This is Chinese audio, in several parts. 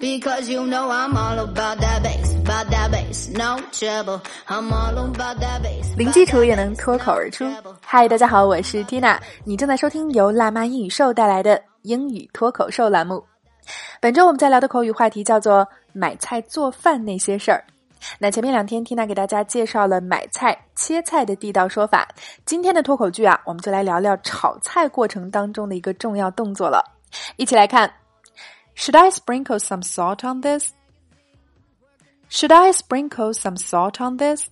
Because you know I'm all about that bass, about that bass, no trouble. I'm all about that bass. 零基础也能脱口而出。嗨，大家好，我是 Tina，你正在收听由辣妈英语秀带来的英语脱口秀栏目。本周我们在聊的口语话题叫做买菜做饭那些事儿。那前面两天，Tina 给大家介绍了买菜、切菜的地道说法。今天的脱口剧啊，我们就来聊聊炒菜过程当中的一个重要动作了。一起来看。Should I sprinkle some salt on this? Should I sprinkle some salt on this?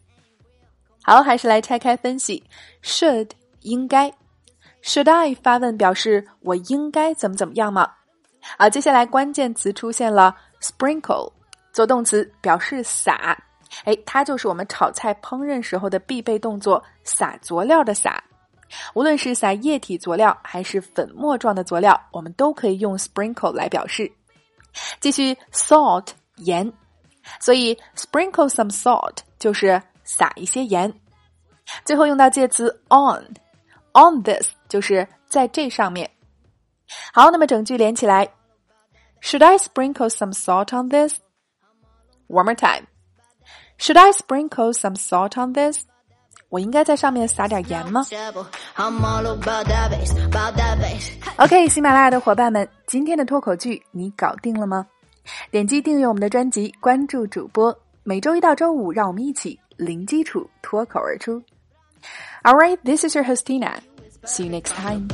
好，还是来拆开分析。Should 应该，Should I 发问表示我应该怎么怎么样吗？啊，接下来关键词出现了 sprinkle 做动词表示撒，哎，它就是我们炒菜烹饪时候的必备动作，撒佐料的撒。无论是撒液体佐料还是粉末状的佐料，我们都可以用 sprinkle 来表示。继续，salt 盐，所以 sprinkle some salt 就是撒一些盐。最后用到介词 on，on this 就是在这上面。好，那么整句连起来，Should I sprinkle some salt on this? One more time. Should I sprinkle some salt on this? 我应该在上面撒点盐吗？OK，喜马拉雅的伙伴们，今天的脱口剧你搞定了吗？点击订阅我们的专辑，关注主播，每周一到周五，让我们一起零基础脱口而出。All right, this is your host Tina. See you next time.